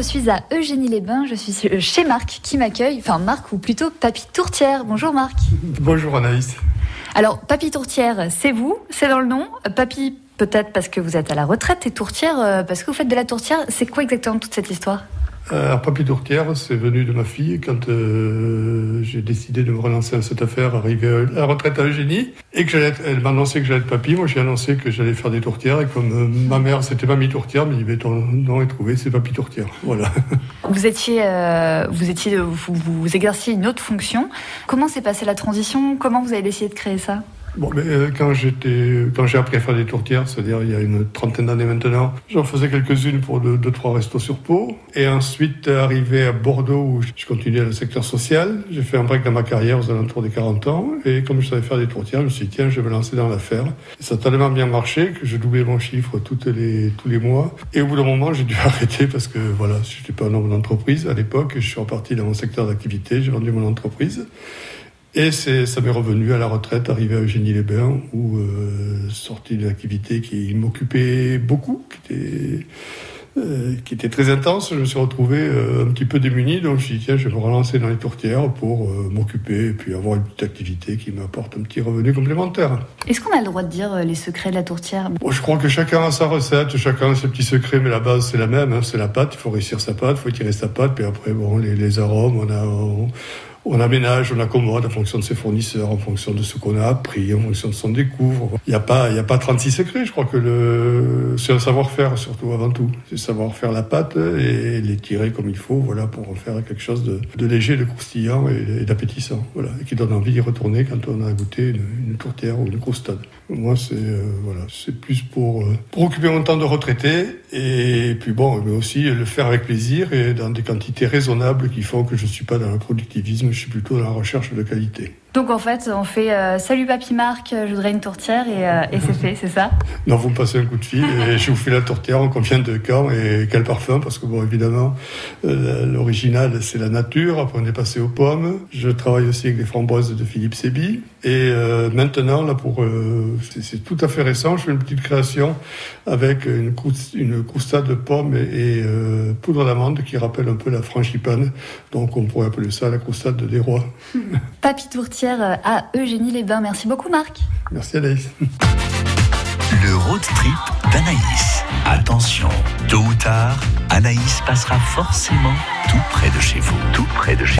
suis à Eugénie-les-Bains, je suis chez Marc qui m'accueille, enfin Marc ou plutôt Papy Tourtière. Bonjour Marc. Bonjour Anaïs. Alors Papy Tourtière, c'est vous, c'est dans le nom. Papy peut-être parce que vous êtes à la retraite et Tourtière euh, parce que vous faites de la tourtière. C'est quoi exactement toute cette histoire? Euh, Papy Tourtière, c'est venu de ma fille quand euh, j'ai décidé de me relancer dans cette affaire, arriver à la retraite à Eugénie, et que j'allais, elle m'a annoncé que j'allais être papy. Moi, j'ai annoncé que j'allais faire des tourtières, et comme euh, ma mère, c'était Mamie Tourtière, mais dit, ton nom est trouvé, c'est Papy Tourtière. Voilà. Vous étiez, vous étiez, vous, vous exerciez une autre fonction. Comment s'est passée la transition? Comment vous avez décidé de créer ça? Bon, mais euh, quand j'étais, quand j'ai appris à faire des tourtières, c'est-à-dire il y a une trentaine d'années maintenant, j'en faisais quelques-unes pour deux, deux, trois restos sur Pau. Et ensuite, arrivé à Bordeaux, où je continuais le secteur social, j'ai fait un break dans ma carrière aux alentours des 40 ans. Et comme je savais faire des tourtières, je me suis dit, tiens, je vais me lancer dans l'affaire. Ça a tellement bien marché que je doublais mon chiffre toutes les, tous les mois. Et au bout d'un moment, j'ai dû arrêter parce que voilà, je n'étais pas un homme d'entreprise à l'époque. Je suis reparti dans mon secteur d'activité, j'ai vendu mon entreprise. Et ça m'est revenu à la retraite, arrivé à Eugénie-les-Bains, où, euh, sorti d'une activité qui m'occupait beaucoup, qui était, euh, qui était très intense, je me suis retrouvé euh, un petit peu démuni, donc je me suis dit, tiens, je vais me relancer dans les tourtières pour euh, m'occuper et puis avoir une petite activité qui m'apporte un petit revenu complémentaire. Est-ce qu'on a le droit de dire les secrets de la tourtière? Bon, Je crois que chacun a sa recette, chacun a ses petits secrets, mais la base, c'est la même, hein, c'est la pâte, il faut réussir sa pâte, il faut étirer sa pâte, puis après, bon, les, les arômes, on a... On, on aménage, on accommode en fonction de ses fournisseurs, en fonction de ce qu'on a appris, en fonction de son découvre. Il n'y a pas, il n'y a pas 36 secrets. Je crois que le, c'est un savoir-faire surtout avant tout. C'est savoir faire la pâte et les tirer comme il faut, voilà, pour en faire quelque chose de, léger, de croustillant et, et d'appétissant, voilà, et qui donne envie d'y retourner quand on a goûté une, une tourtière ou une croustade. Moi, c'est euh, voilà, c'est plus pour, euh, pour occuper mon temps de retraité et puis bon, mais aussi le faire avec plaisir et dans des quantités raisonnables qui font que je suis pas dans le productivisme, je suis plutôt dans la recherche de qualité. Donc en fait, on fait euh, Salut Papy Marc, je voudrais une tourtière et, euh, et c'est fait, c'est ça? Non, vous me passez un coup de fil et je vous fais la tourtière en convient de quand et quel parfum parce que bon, évidemment, euh, l'original c'est la nature. Après, on est passé aux pommes. Je travaille aussi avec les framboises de Philippe Sébi et maintenant là pour c'est tout à fait récent, je fais une petite création avec une croustade de pommes et, et poudre d'amande qui rappelle un peu la frangipane. Donc on pourrait appeler ça la croustade des rois. Papy tourtière à Eugénie-les-Bains. Merci beaucoup Marc. Merci Anaïs. Le road trip d'Anaïs. Attention, tôt ou tard, Anaïs passera forcément tout près de chez vous. Tout près de chez